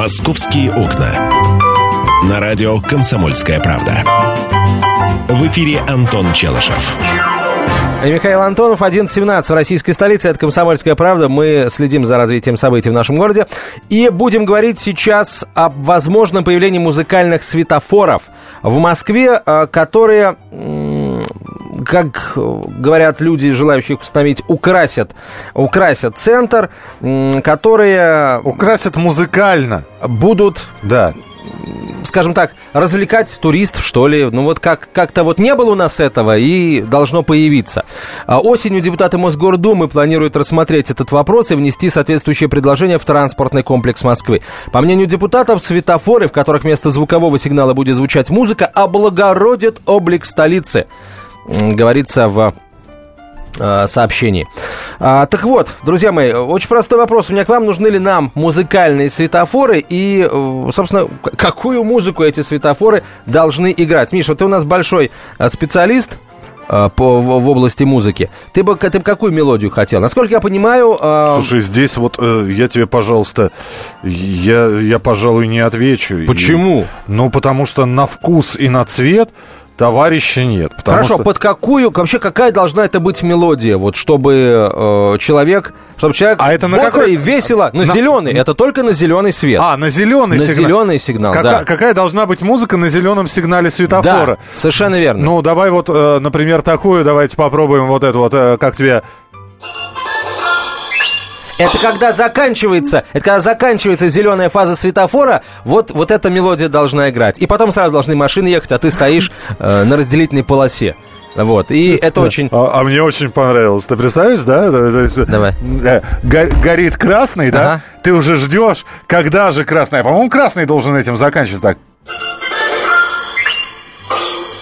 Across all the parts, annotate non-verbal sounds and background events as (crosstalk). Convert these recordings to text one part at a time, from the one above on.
«Московские окна». На радио «Комсомольская правда». В эфире Антон Челышев. Михаил Антонов, 11.17 в российской столице. Это «Комсомольская правда». Мы следим за развитием событий в нашем городе. И будем говорить сейчас об возможном появлении музыкальных светофоров в Москве, э, которые как говорят люди, желающие их установить, украсят, украсят центр, которые... Украсят музыкально. Будут... Да скажем так, развлекать туристов, что ли. Ну вот как, как-то вот не было у нас этого и должно появиться. А осенью депутаты Мосгордумы планируют рассмотреть этот вопрос и внести соответствующее предложение в транспортный комплекс Москвы. По мнению депутатов, светофоры, в которых вместо звукового сигнала будет звучать музыка, облагородят облик столицы. Говорится в Э, сообщений. А, так вот, друзья мои, очень простой вопрос. У меня к вам нужны ли нам музыкальные светофоры и, э, собственно, какую музыку эти светофоры должны играть? Миша, вот ты у нас большой э, специалист по, в, в области музыки. Ты бы, ты бы какую мелодию хотел? Насколько я понимаю... Э... Слушай, здесь вот э, я тебе, пожалуйста, я, я, пожалуй, не отвечу. Почему? И, ну, потому что на вкус и на цвет Товарища нет. Хорошо, что... под какую, вообще какая должна это быть мелодия, вот чтобы э, человек, чтобы человек а это на какой... весело, на, на зеленый, это только на зеленый свет. А, на зеленый на сигнал. зеленый сигнал, Кака- да. Какая должна быть музыка на зеленом сигнале светофора? Да, совершенно верно. Ну, давай вот, э, например, такую, давайте попробуем вот эту вот, э, как тебе... Это когда заканчивается, это когда заканчивается зеленая фаза светофора, вот, вот эта мелодия должна играть. И потом сразу должны машины ехать, а ты стоишь э, на разделительной полосе. Вот, и это очень... А, а мне очень понравилось. Ты представляешь, да? Давай. Э, горит красный, да? Ага. Ты уже ждешь, когда же красный. А, по-моему, красный должен этим заканчиваться так.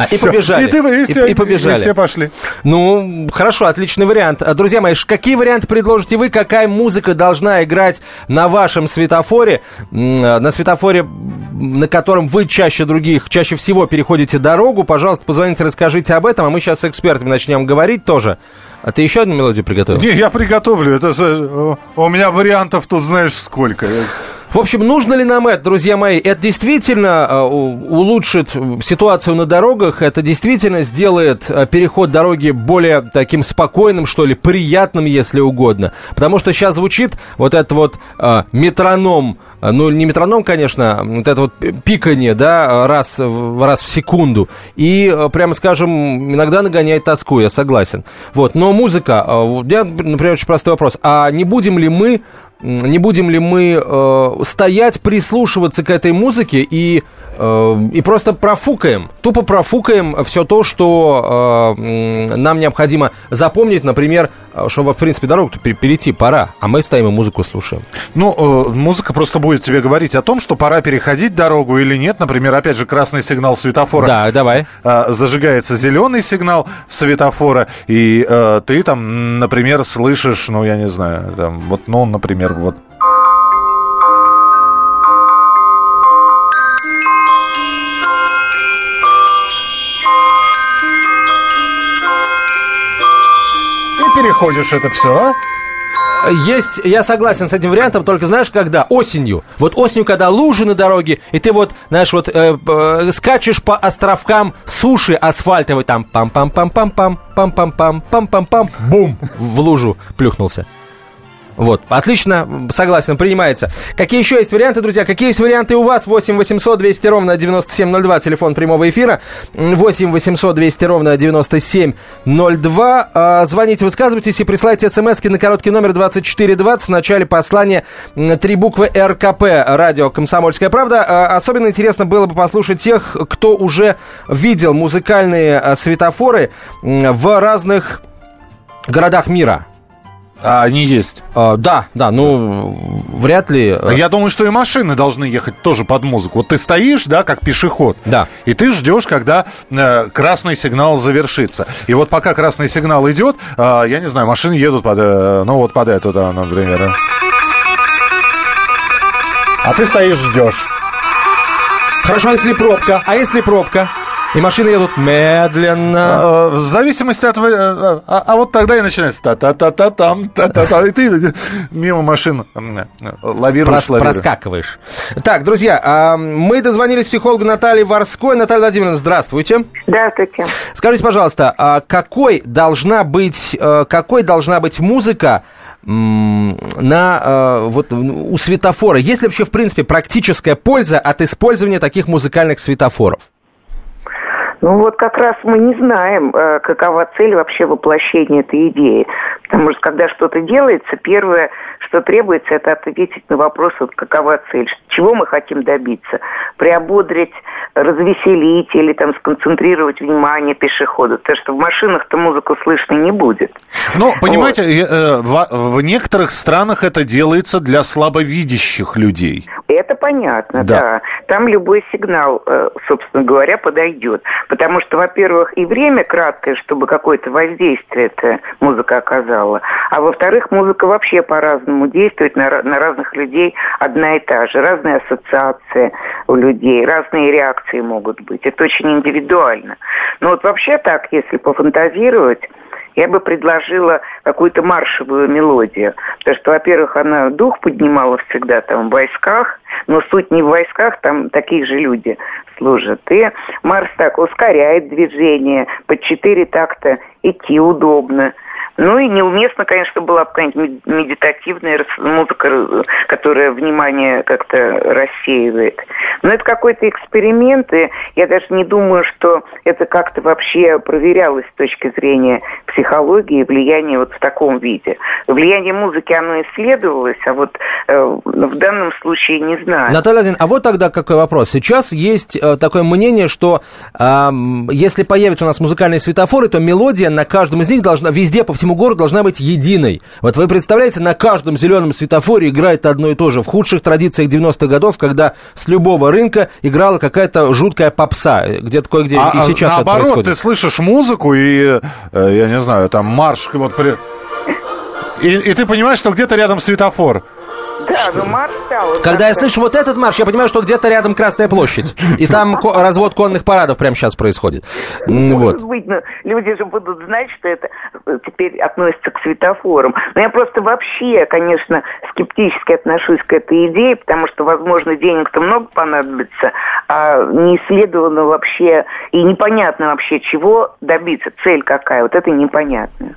А, и побежали. И, ты, и, и, все, и побежали. И все пошли. Ну, хорошо, отличный вариант. А, Друзья мои, какие варианты предложите вы? Какая музыка должна играть на вашем светофоре? На светофоре, на котором вы чаще других, чаще всего переходите дорогу. Пожалуйста, позвоните, расскажите об этом. А мы сейчас с экспертами начнем говорить тоже. А ты еще одну мелодию приготовил? Не, я приготовлю. Это, у меня вариантов тут знаешь сколько. В общем, нужно ли нам это, друзья мои? Это действительно э, улучшит ситуацию на дорогах, это действительно сделает э, переход дороги более таким спокойным, что ли, приятным, если угодно. Потому что сейчас звучит вот этот вот э, метроном, ну, не метроном, конечно, вот это вот пикание, да, раз, раз в секунду. И, прямо скажем, иногда нагоняет тоску, я согласен. Вот, но музыка, меня, например, очень простой вопрос. А не будем ли мы не будем ли мы э, стоять, прислушиваться к этой музыке и, э, и просто профукаем, тупо профукаем все то, что э, нам необходимо запомнить, например, что, в принципе, дорогу перейти пора, а мы стоим и музыку слушаем. Ну, э, музыка просто будет тебе говорить о том, что пора переходить дорогу или нет. Например, опять же, красный сигнал светофора. Да, давай. Э, зажигается зеленый сигнал светофора, и э, ты там, например, слышишь, ну, я не знаю, там, вот, ну, например, например, вот переходишь это все, а? Есть, я согласен с этим вариантом, только знаешь, когда? Осенью. Вот осенью, когда лужи на дороге, и ты вот, знаешь, вот э, э, скачешь по островкам суши асфальтовой, там пам-пам-пам-пам-пам, пам-пам-пам, пам-пам-пам, бум, в лужу плюхнулся. Вот, отлично, согласен, принимается. Какие еще есть варианты, друзья? Какие есть варианты у вас? 8 800 200 ровно 9702, телефон прямого эфира. 8 800 200 ровно 9702. А, звоните, высказывайтесь и присылайте смс на короткий номер 2420. В начале послания три буквы РКП, радио «Комсомольская правда». А, особенно интересно было бы послушать тех, кто уже видел музыкальные а, светофоры в разных городах мира. А они есть? А, да, да, ну, вряд ли... Э, Я думаю, что и машины должны ехать тоже под музыку. Вот ты стоишь, да, как пешеход. Да. И ты ждешь, когда э, красный сигнал завершится. И вот пока красный сигнал идет, э, я не знаю, машины едут под, э, ну, вот под эту, да, например. А ты стоишь, ждешь. Хорошо, а если пробка? А если пробка? И машины едут медленно. А, в зависимости от... А, а, а вот тогда и начинается та-та-та-та-там, та-та-та, и ты мимо машин лавируешь, Прос, Проскакиваешь. Так, друзья, мы дозвонились психологу Наталье Ворской. Наталья Владимировна, здравствуйте. Здравствуйте. Скажите, пожалуйста, какой должна быть, какой должна быть музыка, на, вот, у светофора? Есть ли вообще, в принципе, практическая польза от использования таких музыкальных светофоров? Ну вот как раз мы не знаем, э, какова цель вообще воплощения этой идеи. Потому что когда что-то делается, первое, что требуется, это ответить на вопрос, вот какова цель, чего мы хотим добиться. Приободрить, развеселить или там сконцентрировать внимание пешехода. Потому что в машинах-то музыку слышно не будет. Ну, понимаете, вот. Э, в, в некоторых странах это делается для слабовидящих людей. Это понятно, да. да. Там любой сигнал, э, собственно говоря, подойдет. Потому что, во-первых, и время краткое, чтобы какое-то воздействие эта музыка оказала. А во-вторых, музыка вообще по-разному действует на, на разных людей одна и та же. Разные ассоциации у людей, разные реакции могут быть. Это очень индивидуально. Но вот вообще так, если пофантазировать, я бы предложила какую-то маршевую мелодию. Потому что, во-первых, она дух поднимала всегда там в войсках, но суть не в войсках, там такие же люди служат. И марш так ускоряет движение, под четыре такта идти удобно. Ну и неуместно, конечно, была бы какая-нибудь медитативная музыка, которая внимание как-то рассеивает. Но это какой-то эксперимент, и я даже не думаю, что это как-то вообще проверялось с точки зрения психологии, влияния вот в таком виде. Влияние музыки, оно исследовалось, а вот э, в данном случае не знаю. Наталья Один, а вот тогда какой вопрос. Сейчас есть э, такое мнение, что э, если появятся у нас музыкальные светофоры, то мелодия на каждом из них должна везде по всему всему городу должна быть единой. Вот вы представляете, на каждом зеленом светофоре играет одно и то же. В худших традициях 90-х годов, когда с любого рынка играла какая-то жуткая попса. Где-то кое-где а, и сейчас наоборот, это происходит. ты слышишь музыку и, э, я не знаю, там марш вот... При... И, и ты понимаешь, что где-то рядом светофор. Да, ну марш стал. Когда я слышу вот этот марш, я понимаю, что где-то рядом Красная площадь. И там развод конных парадов прямо сейчас происходит. Может быть, но люди же будут знать, что это э, теперь относится к светофорам. Но я просто вообще, конечно, скептически отношусь к этой идее, потому что, возможно, денег-то много понадобится, а не исследовано вообще и непонятно вообще, чего добиться, цель какая. Вот это непонятно.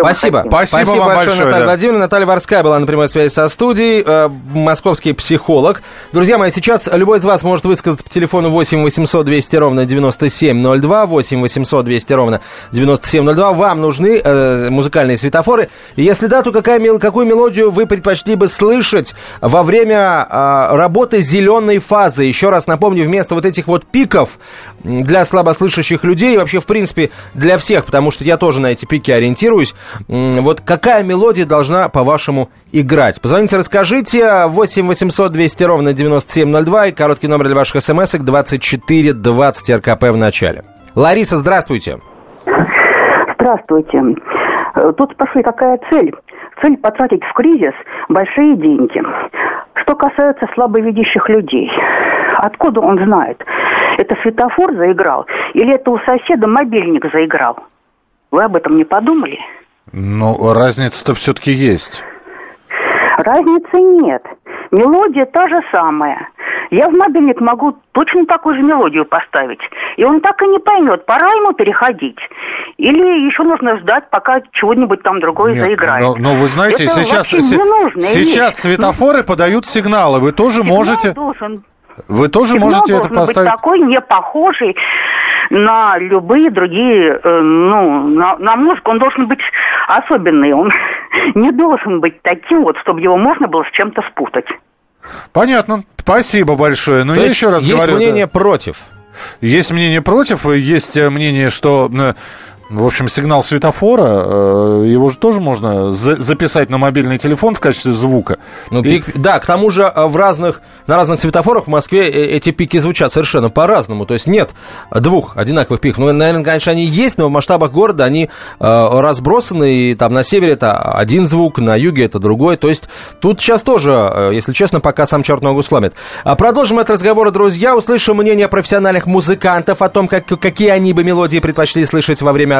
Спасибо. Спасибо. Спасибо вам большое, большое Наталья да. Владимировна. Наталья Ворская была на прямой связи со студией, э, московский психолог. Друзья мои, сейчас любой из вас может высказать по телефону 8 800 200 ровно 9702, 8 800 200 ровно 9702. Вам нужны э, музыкальные светофоры. Если да, то какая, какую мелодию вы предпочли бы слышать во время э, работы зеленой фазы? Еще раз напомню, вместо вот этих вот пиков для слабослышащих людей, и вообще, в принципе, для всех, потому что я тоже на эти пики ориентируюсь. Вот какая мелодия должна, по-вашему, играть? Позвоните, расскажите. 8 800 200 ровно 9702 и короткий номер для ваших смс 24 20 РКП в начале. Лариса, здравствуйте. Здравствуйте. Э, тут пошли какая цель? Цель потратить в кризис большие деньги. Что касается слабовидящих людей, откуда он знает? Это светофор заиграл или это у соседа мобильник заиграл? Вы об этом не подумали? Ну, разница-то все-таки есть. Разницы нет. Мелодия та же самая. Я в мобильник могу точно такую же мелодию поставить. И он так и не поймет, пора ему переходить. Или еще нужно ждать, пока чего-нибудь там другое Нет, заиграет. Но, но вы знаете, Это сейчас, сейчас светофоры подают сигналы. Вы тоже Сигнал можете... Должен вы тоже Сигнал можете это поставить? Быть такой не похожий на любые другие, э, ну, на, на музыку. Он должен быть особенный. Он (laughs) не должен быть таким вот, чтобы его можно было с чем-то спутать. Понятно. Спасибо большое. Но То я еще раз есть говорю... Есть мнение да. против. Есть мнение против, есть мнение, что э, В общем, сигнал светофора, э, его же тоже можно за- записать на мобильный телефон в качестве звука. Ну, И- пик- да, к тому же э, в разных, на разных светофорах в Москве э, эти пики звучат совершенно по-разному. То есть нет двух одинаковых пиков. Ну, наверное, конечно, они есть, но в масштабах города они э, разбросаны. И там на севере это один звук, на юге это другой. То есть тут сейчас тоже, если честно, пока сам черт ногу сломит. А продолжим этот разговор, друзья. Услышим мнение профессиональных музыкантов о том, как, какие они бы мелодии предпочли слышать во время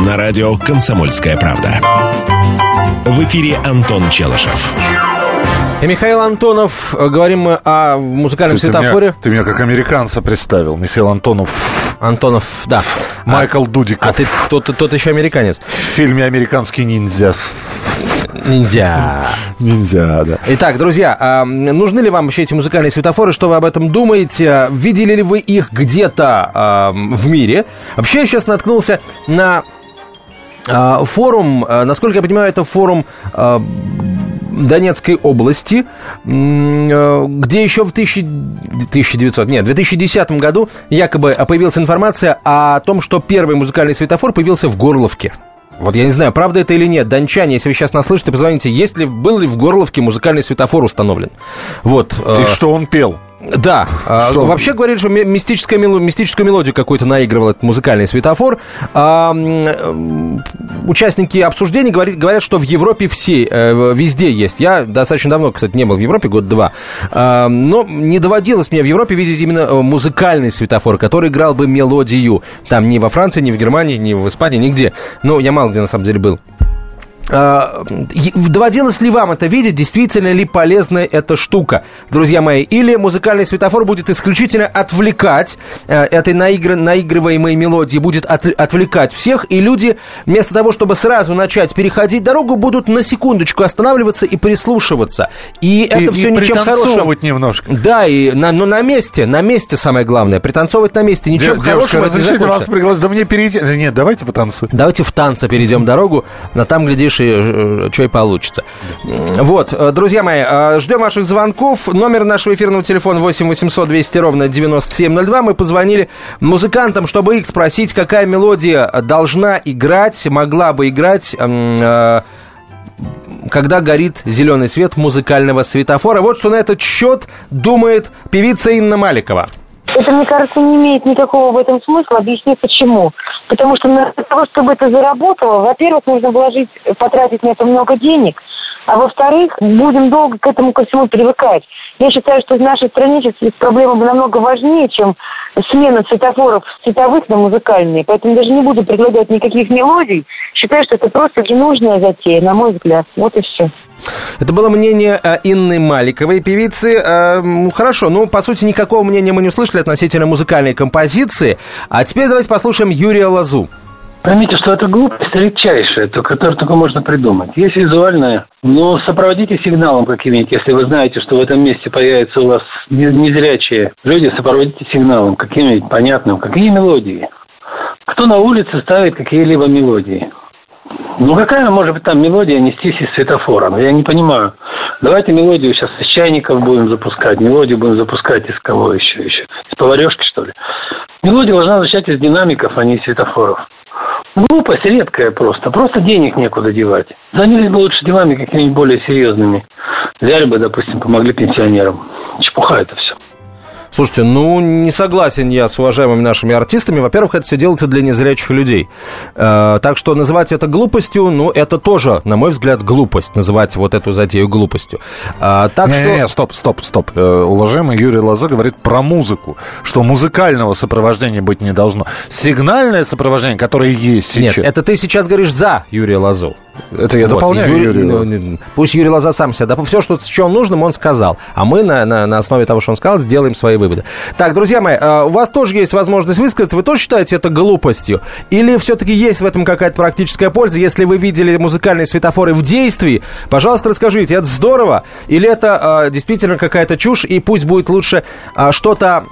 На радио «Комсомольская правда». В эфире Антон Челышев. И Михаил Антонов, э, говорим мы о музыкальном То есть ты светофоре. меня, ты меня как американца представил. Михаил Антонов, Антонов, да. Майкл Дудиков. А ты тот, тот еще американец. В фильме «Американский ниндзя». Ниндзя. Ниндзя, да. Итак, друзья, а, нужны ли вам вообще эти музыкальные светофоры? Что вы об этом думаете? Видели ли вы их где-то а, в мире? Вообще, я сейчас наткнулся на а, форум, а, насколько я понимаю, это форум а, Донецкой области, где еще в 1000 1900, нет, в 2010 году якобы появилась информация о том, что первый музыкальный светофор появился в Горловке. Вот я не знаю, правда это или нет. Дончане, если вы сейчас нас слышите, позвоните, есть ли, был ли в Горловке музыкальный светофор установлен? Вот. И что он пел? Да, а, Что? вообще говорили, что ми- мистическая мистическую мелодию какую-то наигрывал этот музыкальный светофор. А, м, участники обсуждений говорят, что в Европе все, э, везде есть. Я достаточно давно, кстати, не был в Европе, год-два. А, но не доводилось мне в Европе видеть именно э, музыкальный светофор, который играл бы мелодию. Там ни во Франции, ни в Германии, ни в Испании, нигде. Ну, я мало где на самом деле был. А, Доводилось ли вам это видеть? Действительно ли полезная эта штука, друзья мои? Или музыкальный светофор будет исключительно отвлекать э, этой наигр- наигрываемой мелодии, будет от- отвлекать всех, и люди вместо того, чтобы сразу начать переходить дорогу, будут на секундочку останавливаться и прислушиваться. И это и, все и ничем хорошим. немножко. Да, и на, но на месте, на месте самое главное. Пританцовывать на месте. Ничем Дев- хорошим это разрешите вас пригласить? Да мне перейти. Нет, давайте потанцуем. Давайте в танце перейдем дорогу, на там, глядишь, и что и получится. Вот, э, друзья мои, э, ждем ваших звонков. Номер нашего эфирного телефона 8 800 200 ровно 9702. Мы позвонили музыкантам, чтобы их спросить, какая мелодия должна играть, могла бы играть... э, когда горит зеленый свет музыкального светофора. Вот что на этот счет думает певица Инна Маликова. Это, мне кажется, не имеет никакого в этом смысла. Объясню почему. Потому что для того, чтобы это заработало, во-первых, нужно вложить, потратить на это много денег, а во-вторых, будем долго к этому ко всему привыкать. Я считаю, что в нашей стране сейчас проблема намного важнее, чем смена светофоров с цветовых на музыкальные. Поэтому даже не буду предлагать никаких мелодий. Считаю, что это просто ненужная затея, на мой взгляд. Вот и все. Это было мнение э, Инны Маликовой, певицы. Э, Хорошо, ну, по сути, никакого мнения мы не услышали относительно музыкальной композиции. А теперь давайте послушаем Юрия Лазу. Поймите, что это глупость редчайшая, то, которую только можно придумать. Есть визуальная, но сопроводите сигналом каким-нибудь, если вы знаете, что в этом месте появятся у вас не- незрячие люди, сопроводите сигналом каким-нибудь понятным. Какие мелодии? Кто на улице ставит какие-либо мелодии? Ну, какая может быть там мелодия нестись из светофора? Ну, я не понимаю. Давайте мелодию сейчас из чайников будем запускать, мелодию будем запускать из кого еще? еще? Из поварешки, что ли? Мелодия должна звучать из динамиков, а не из светофоров. Глупость редкая просто. Просто денег некуда девать. Занялись бы лучше делами какими-нибудь более серьезными. Взяли бы, допустим, помогли пенсионерам. Чепуха это все. Слушайте, ну, не согласен я с уважаемыми нашими артистами. Во-первых, это все делается для незрячих людей. Э, так что называть это глупостью, ну, это тоже, на мой взгляд, глупость. Называть вот эту затею глупостью. А, так что... Не-не-не, стоп, стоп, стоп. Э, уважаемый Юрий Лоза говорит про музыку, что музыкального сопровождения быть не должно. Сигнальное сопровождение, которое есть Нет, сейчас. это ты сейчас говоришь за Юрия Лазу. Это я Вот, дополняю Юрий- Юрию. ну, Пусть Юрий Лоза сам себя... Да, все, что, что он нужным, он сказал. А мы на, на, на основе того, что он сказал, сделаем свои выводы. Так, друзья мои, э, у вас тоже есть возможность высказаться. Вы тоже считаете это глупостью? Или все-таки есть в этом какая-то практическая польза? Если вы видели музыкальные светофоры в действии, пожалуйста, расскажите, это здорово? Или это э, действительно какая-то чушь? И пусть будет лучше э, что-то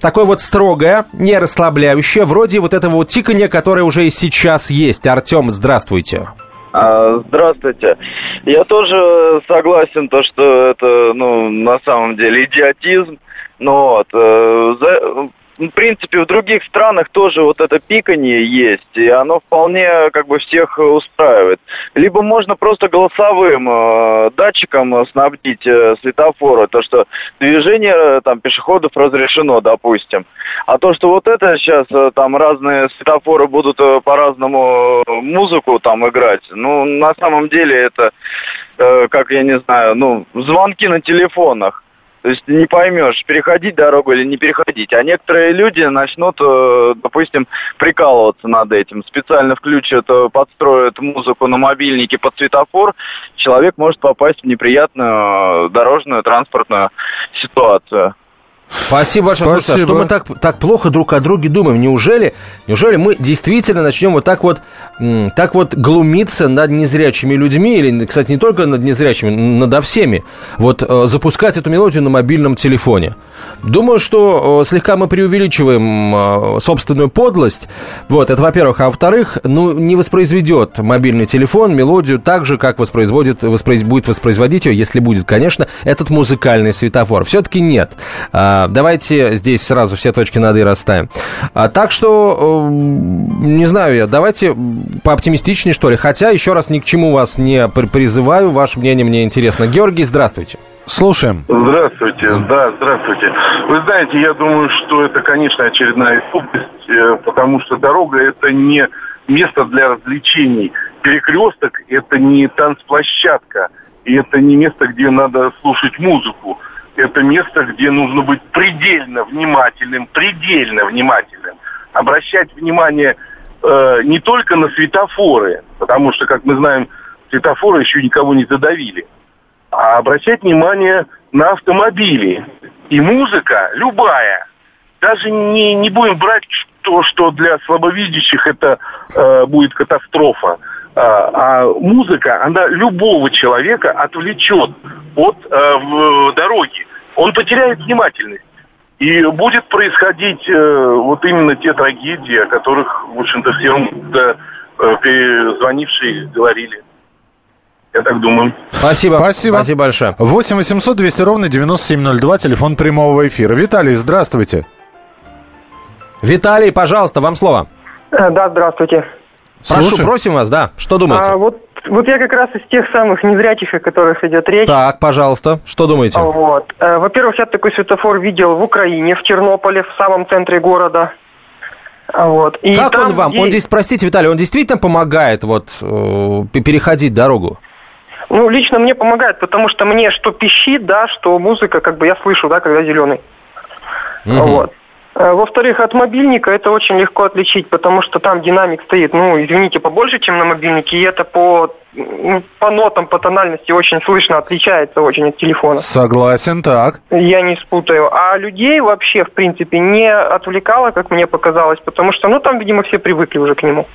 такое вот строгое, не расслабляющее, вроде вот этого вот тикания, которое уже и сейчас есть. Артем, здравствуйте. А, Здравствуйте. Я тоже согласен, то, что это, ну, на самом деле идиотизм. Но вот, э, за- в принципе, в других странах тоже вот это пиканье есть, и оно вполне как бы всех устраивает. Либо можно просто голосовым э, датчиком снабдить э, светофоры, то, что движение э, там пешеходов разрешено, допустим. А то, что вот это сейчас э, там разные светофоры будут э, по-разному э, музыку там играть, ну, на самом деле это, э, как я не знаю, ну, звонки на телефонах. То есть не поймешь, переходить дорогу или не переходить. А некоторые люди начнут, э, допустим, прикалываться над этим. Специально включат, э, подстроят музыку на мобильнике под светофор. Человек может попасть в неприятную э, дорожную транспортную ситуацию. Спасибо большое. Слушайте, а Спасибо. что мы так, так плохо друг о друге думаем? Неужели, неужели мы действительно начнем вот так вот, так вот глумиться над незрячими людьми, или, кстати, не только над незрячими, надо всеми, вот э, запускать эту мелодию на мобильном телефоне? Думаю, что э, слегка мы преувеличиваем э, собственную подлость, вот, это во-первых. А во-вторых, ну, не воспроизведет мобильный телефон мелодию так же, как воспроизводит, воспроиз- будет воспроизводить ее, если будет, конечно, этот музыкальный светофор. Все-таки нет. А, давайте здесь сразу все точки над «и» расставим. А, так что, э, не знаю я, давайте пооптимистичнее, что ли. Хотя, еще раз, ни к чему вас не при- призываю. Ваше мнение мне интересно. Георгий, здравствуйте. Слушаем. Здравствуйте, да, здравствуйте. Вы знаете, я думаю, что это, конечно, очередная глупость, э, потому что дорога это не место для развлечений. Перекресток это не танцплощадка, и это не место, где надо слушать музыку. Это место, где нужно быть предельно внимательным, предельно внимательным. Обращать внимание э, не только на светофоры, потому что, как мы знаем, светофоры еще никого не задавили а обращать внимание на автомобили. И музыка любая. Даже не, не будем брать то, что для слабовидящих это э, будет катастрофа. А, а музыка, она любого человека отвлечет от э, в- дороги. Он потеряет внимательность. И будет происходить э, вот именно те трагедии, о которых, в общем-то, все э, перезвонившие говорили. Я так думаю. Спасибо. Спасибо. Спасибо большое. 8 800 200 ровно 9702, телефон прямого эфира. Виталий, здравствуйте. Виталий, пожалуйста, вам слово. Э, Да, здравствуйте. Прошу, просим вас, да. Что думаете? А, вот, вот я как раз из тех самых незрячих, о которых идет речь. Так, пожалуйста, что думаете? Вот. Э, Во-первых, я такой светофор видел в Украине, в Тернополе, в самом центре города. Вот. И Как там, он вам? где- Он здесь, простите, Виталий, он действительно помогает вот э, переходить дорогу? Ну, лично мне помогает, потому что мне что пищит, да, что музыка, как бы я слышу, да, когда зеленый. Мгм. Вот. Э, Во-вторых, от мобильника это очень легко отличить, потому что там динамик стоит, ну, извините, побольше, чем на мобильнике, и это по, ну, по нотам, по тональности очень слышно, отличается очень от телефона. Согласен, так. Я не спутаю. А людей вообще, в принципе, не отвлекало, как мне показалось, потому что, ну, там, видимо, все привыкли уже к нему.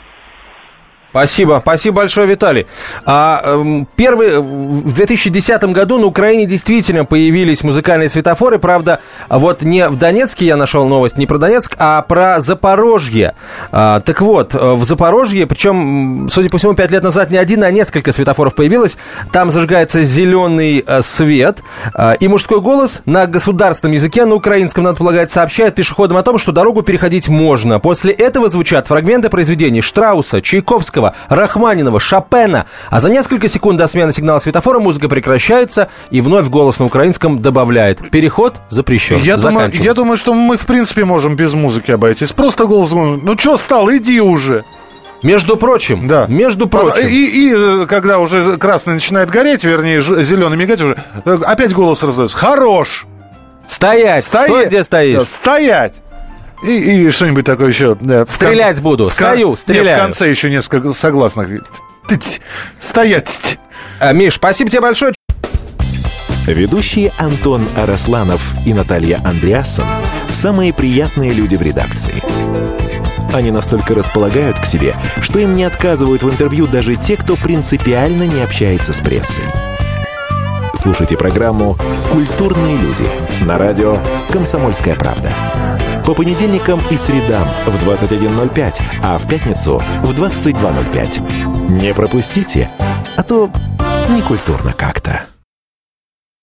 Спасибо, спасибо большое, Виталий. А, эм, первый, в 2010 году на Украине действительно появились музыкальные светофоры, правда, вот не в Донецке я нашел новость, не про Донецк, а про Запорожье. А, так вот, э, в Запорожье, причем, судя по всему, пять лет назад не один, а несколько светофоров появилось, там зажигается зеленый э, свет, э, и мужской голос на государственном языке, на украинском, надо полагать, сообщает пешеходам о том, что дорогу переходить можно. После этого звучат фрагменты произведений Штрауса, Чайковского, Рахманинова, Шопена. А за несколько секунд до смены сигнала светофора музыка прекращается, и вновь голос на украинском добавляет «Переход запрещен». Я думаю, я думаю, что мы, в принципе, можем без музыки обойтись. Просто голос. Ну, что стал, иди уже. Между прочим, Да. между прочим, И, и, когда уже красный начинает гореть, вернее, зеленый мигать уже, э, опять голос раздается. Хорош! стоять, Стоять! стой, где стоишь. Стоять! И, и что-нибудь такое еще. да, в Стрелять буду, кон- стою, Не, стреляю. в конце еще несколько согласных. Тыть, Стоять! А, Миш, спасибо тебе большое. Ведущие Антон Арасланов и Наталья Андреасон – самые приятные люди в редакции. Они настолько располагают к себе, что им не отказывают в интервью даже те, кто принципиально не общается с прессой. Слушайте программу «Культурные люди» на радио «Комсомольская правда». По понедельникам и средам в 21.05, а в пятницу в 22.05. Не пропустите, а то некультурно как-то.